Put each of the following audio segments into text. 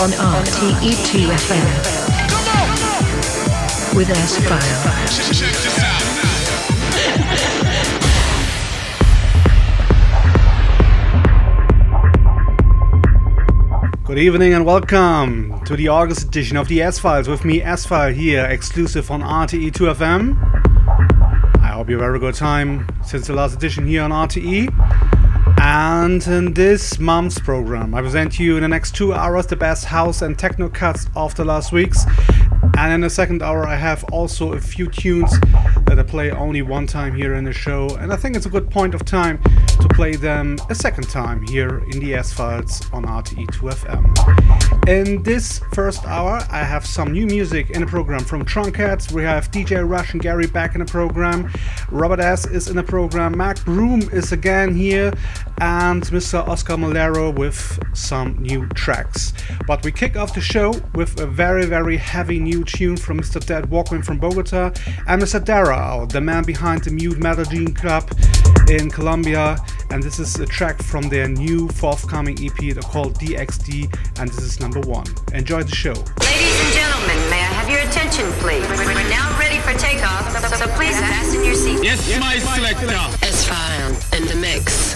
on RTE2FM with S-File. Good evening and welcome to the August edition of the S-Files with me, S-File, here, exclusive on RTE2FM. I hope you have a very good time since the last edition here on RTE. And in this month's program, I present you in the next two hours the best house and techno cuts of the last weeks. And in the second hour, I have also a few tunes that I play only one time here in the show. And I think it's a good point of time to play them a second time here in the S Files on RTE2FM. In this first hour, I have some new music in the program from Truncats. We have DJ Rush and Gary Beck in the program. Robert S. is in the program. Mark Broom is again here. And Mr. Oscar Mulero with some new tracks. But we kick off the show with a very, very heavy new tune from Mr. Dead Walkman from Bogota and Mr. Darrow, the man behind the Mute Metal Gene Club in Colombia. And this is a track from their new forthcoming EP called DXD, and this is number one. Enjoy the show. Ladies and gentlemen, may I have your attention, please? We're now ready for takeoff, so, so please fasten your seats. Yes, my selector. S-File in the mix.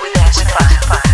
with us. With.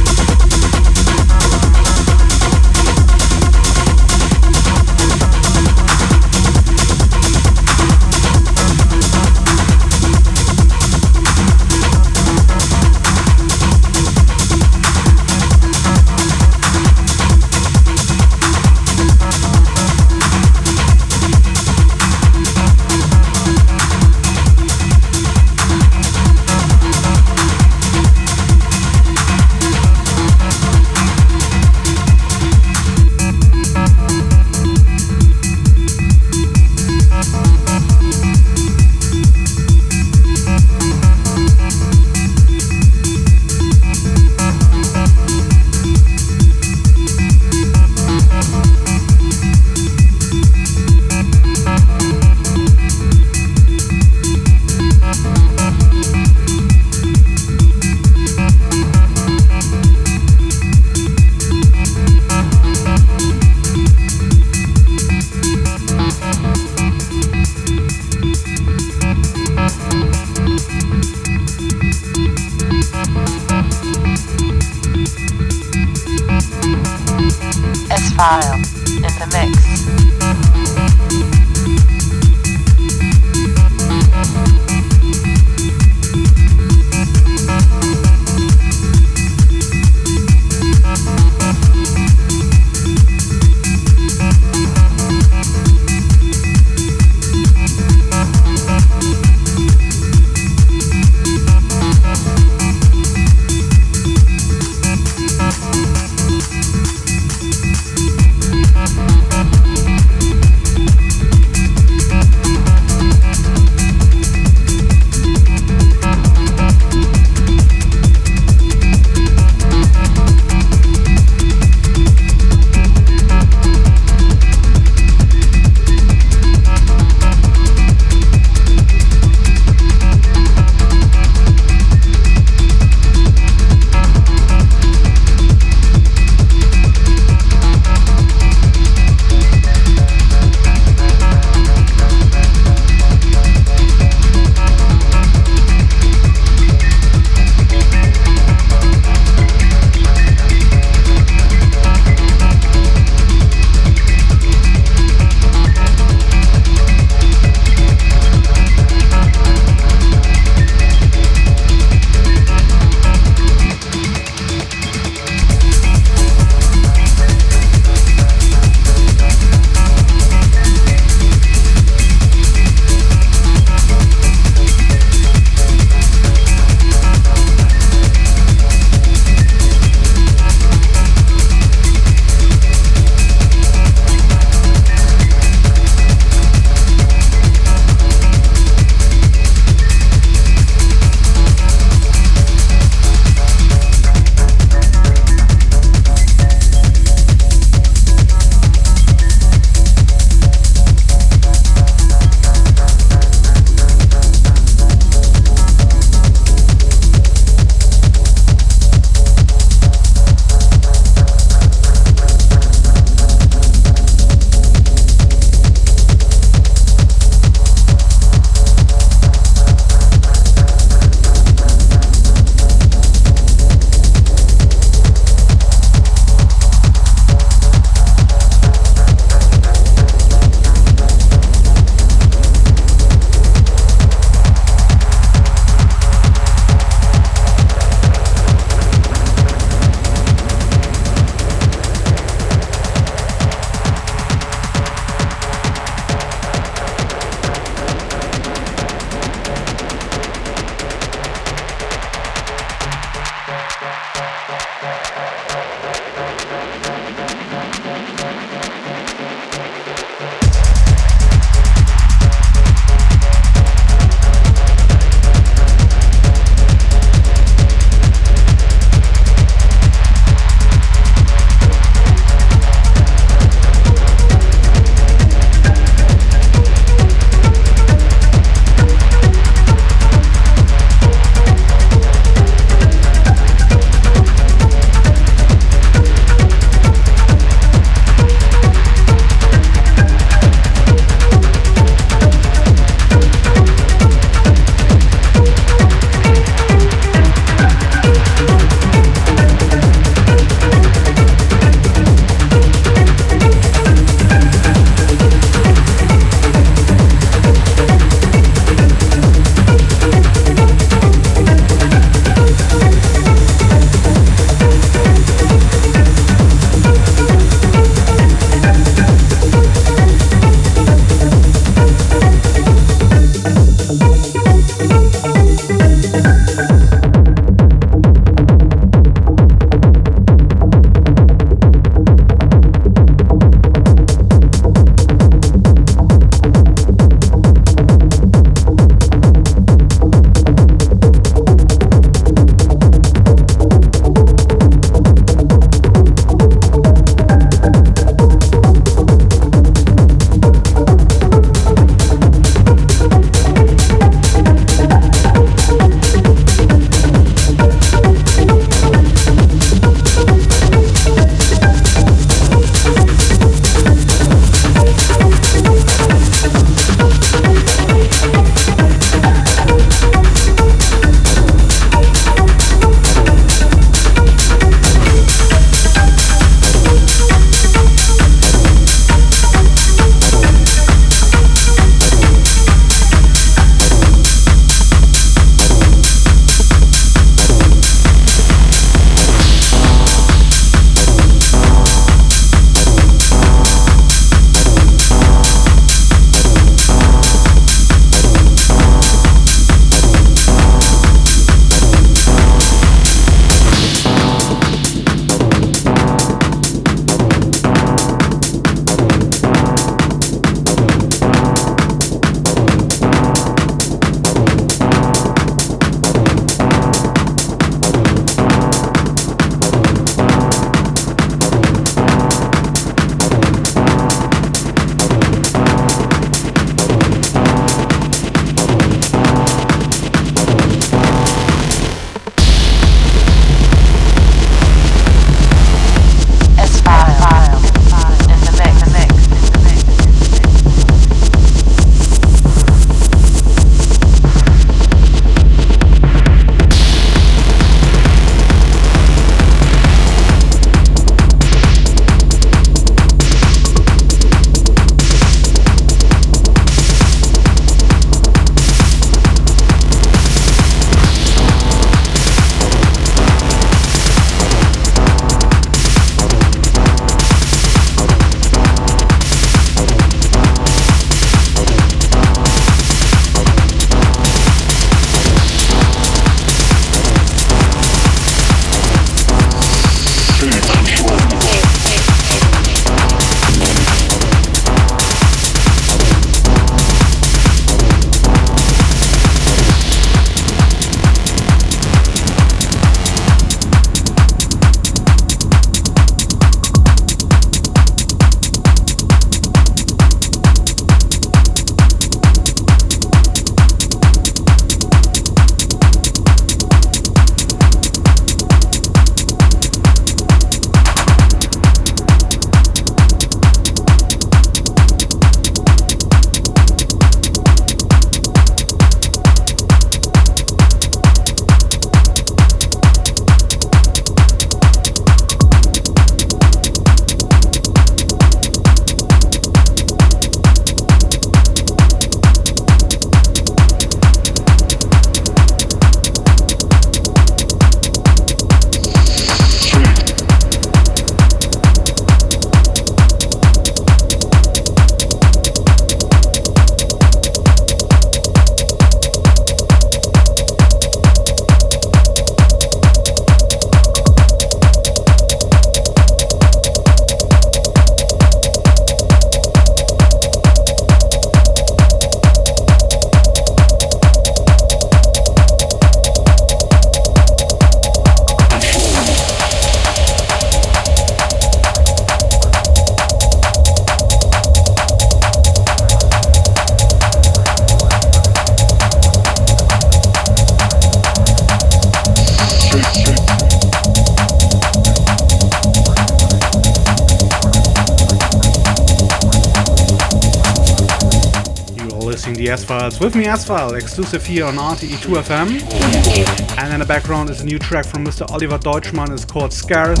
The S Files. With me, S File, exclusive here on RTE2 FM. And in the background is a new track from Mr. Oliver Deutschmann. It's called Scars,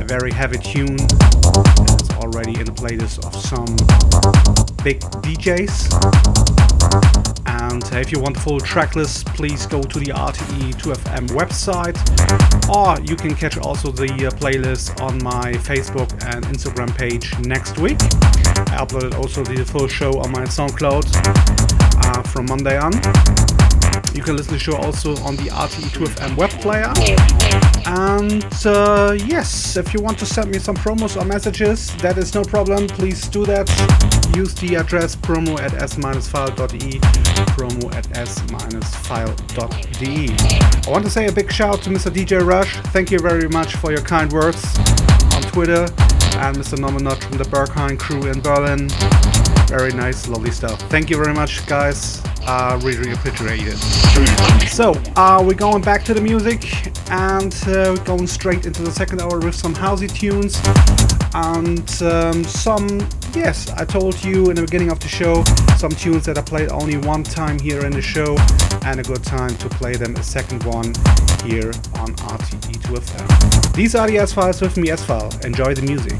a very heavy tune. It's already in the playlist of some big DJs. And if you want the full track list, please go to the RTE2FM website, or you can catch also the uh, playlist on my Facebook and Instagram page next week. I uploaded also the full show on my SoundCloud uh, from Monday on. You can listen to the show also on the RTE2FM web player. And uh, yes, if you want to send me some promos or messages, that is no problem. Please do that. Use the address promo at s-file.de, promo at s-file.de. I want to say a big shout out to Mr. DJ Rush. Thank you very much for your kind words Twitter. And Mr. Nominot from the Berghain crew in Berlin. Very nice, lovely stuff. Thank you very much, guys. Uh, really, appreciate it. So, uh, we're going back to the music and uh, going straight into the second hour with some housey tunes and um, some, yes, I told you in the beginning of the show, some tunes that I played only one time here in the show and a good time to play them a second one here on RTE2FM. These are the S Files with me, S File. Enjoy the music.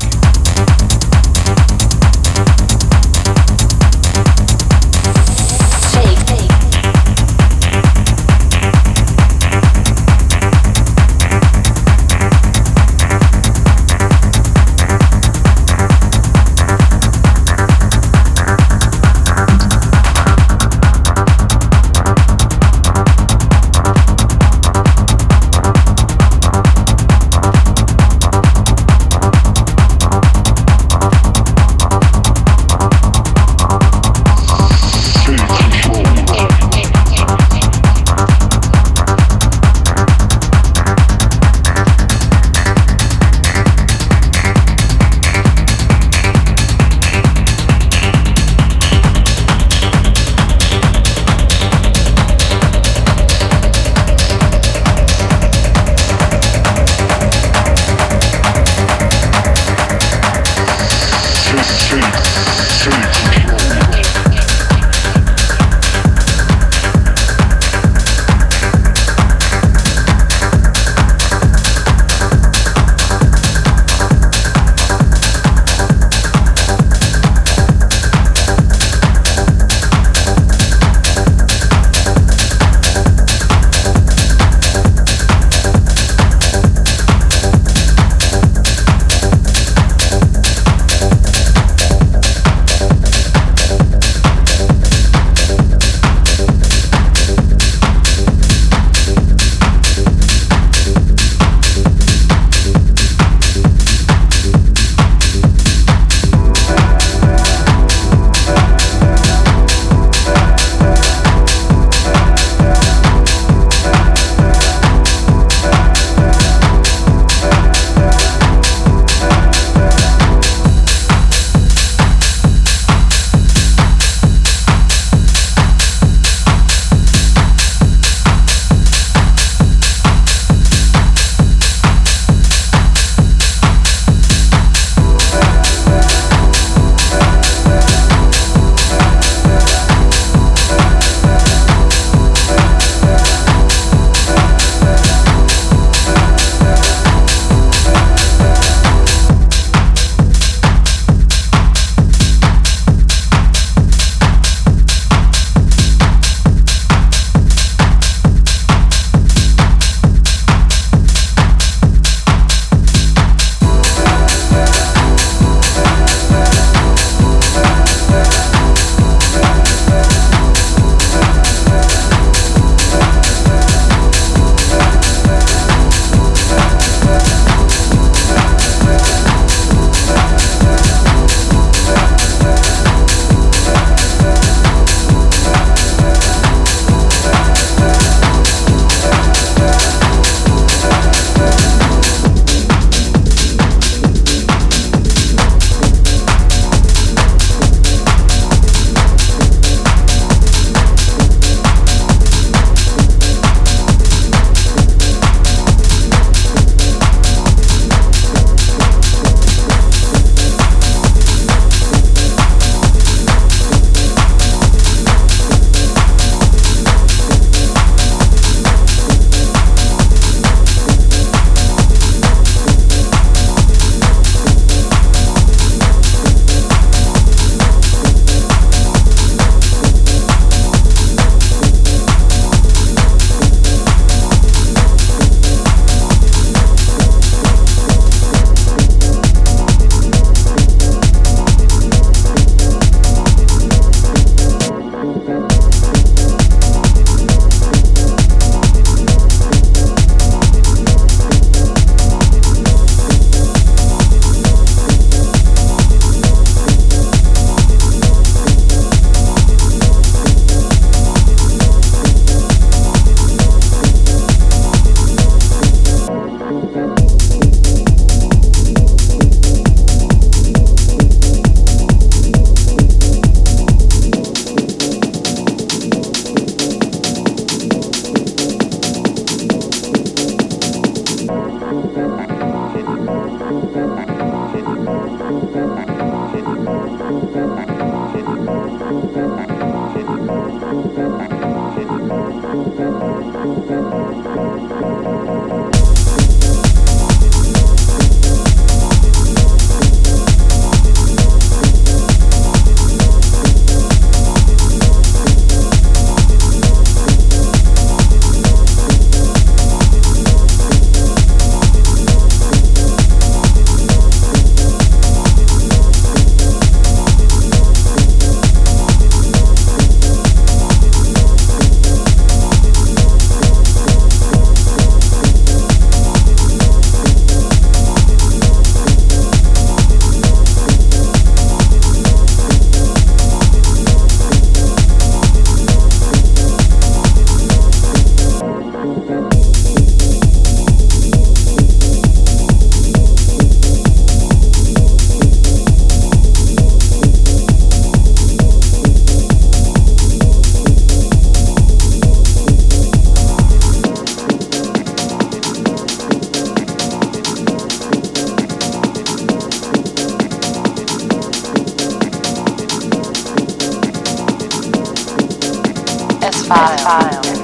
file.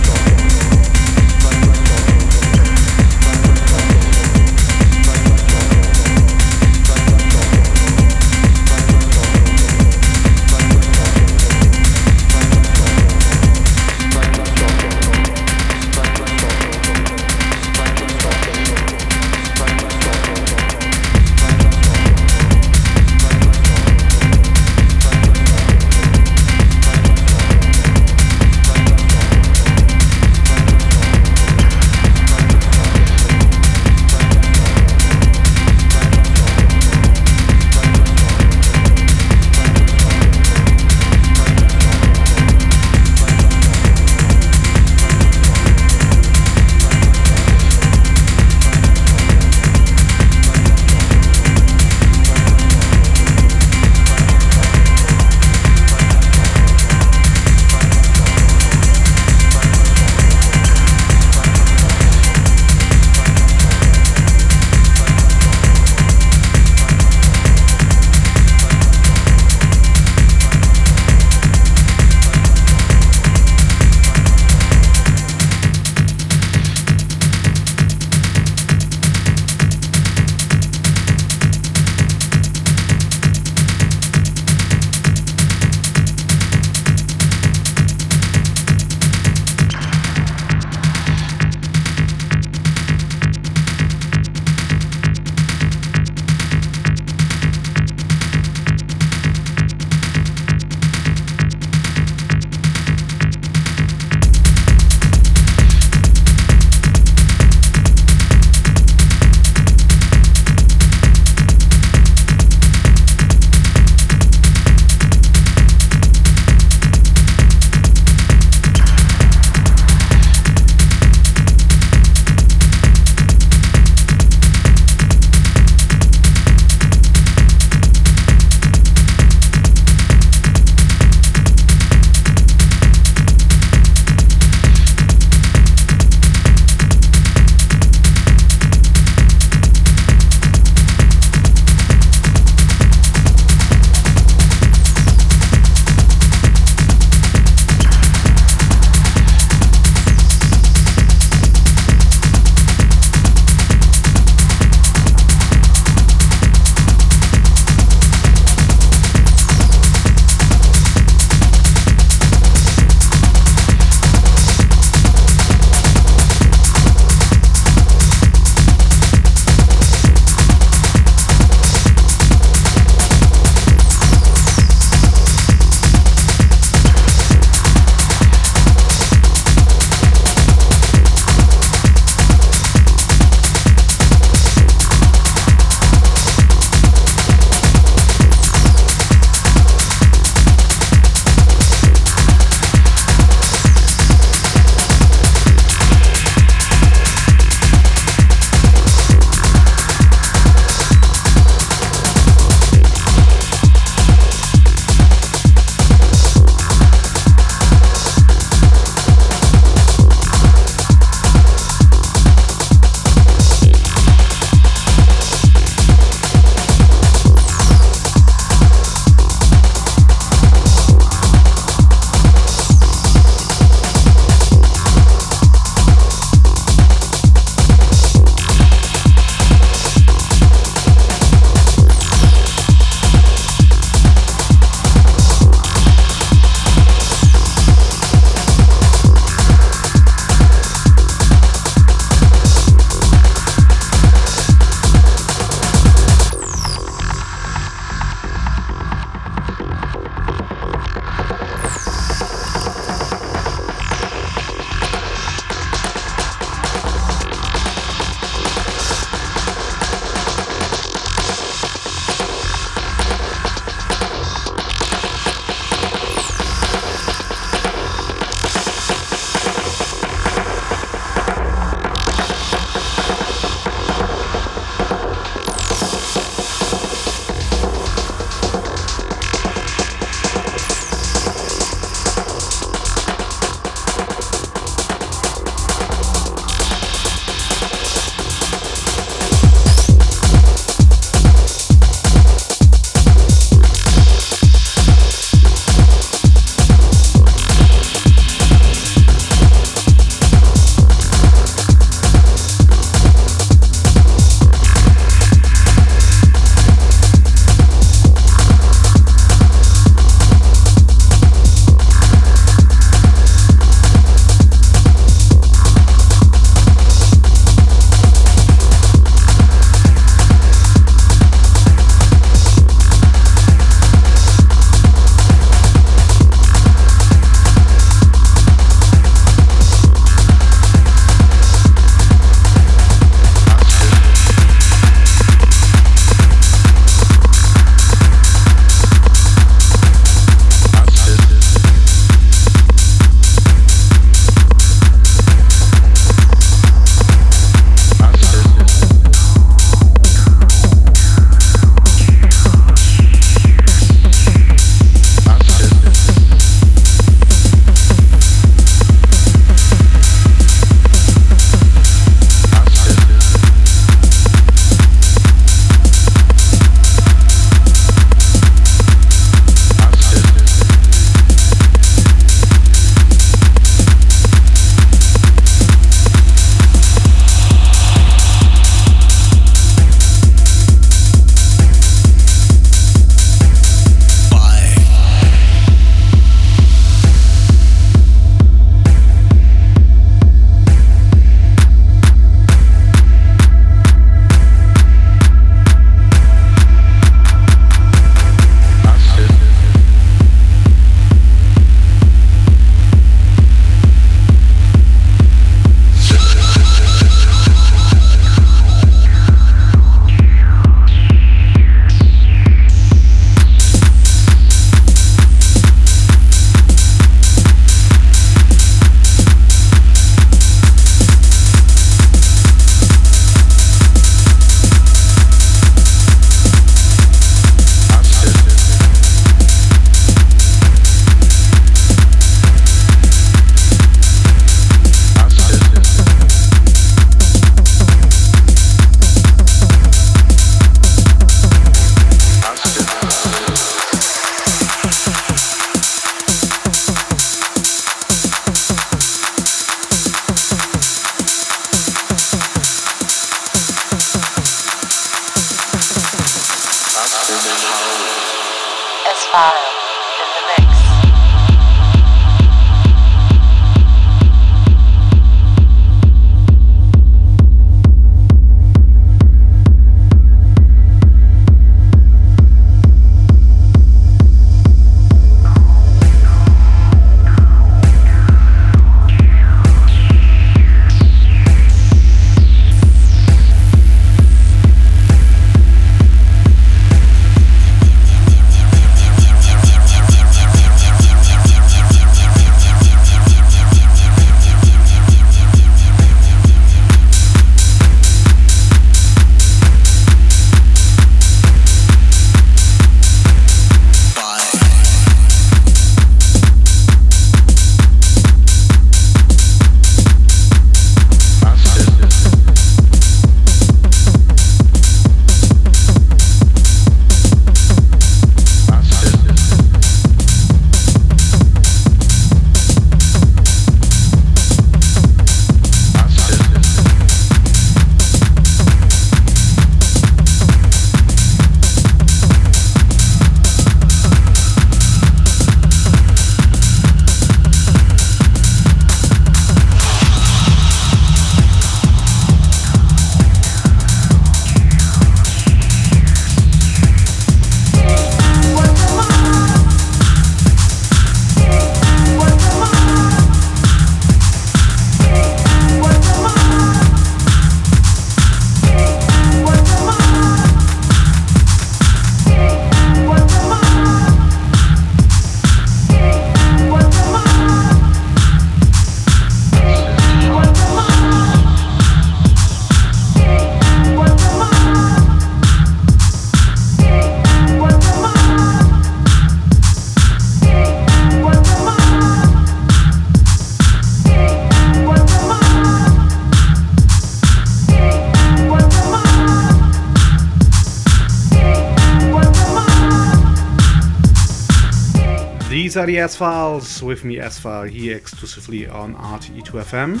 Are the S Files with me, S File, here exclusively on RTE2FM.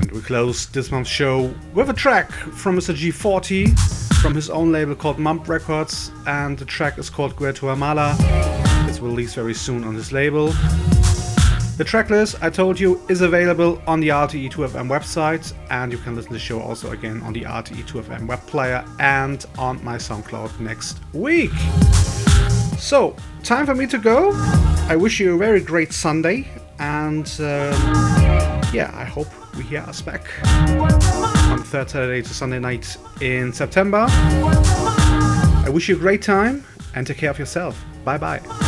And we close this month's show with a track from Mr. G40 from his own label called Mump Records, and the track is called Guatemala. It's released very soon on this label. The tracklist, I told you, is available on the RTE2FM website, and you can listen to the show also again on the RTE2FM web player and on my SoundCloud next week. So, time for me to go. I wish you a very great Sunday, and um, yeah, I hope we hear us back on third Saturday to Sunday night in September. I wish you a great time and take care of yourself. Bye bye.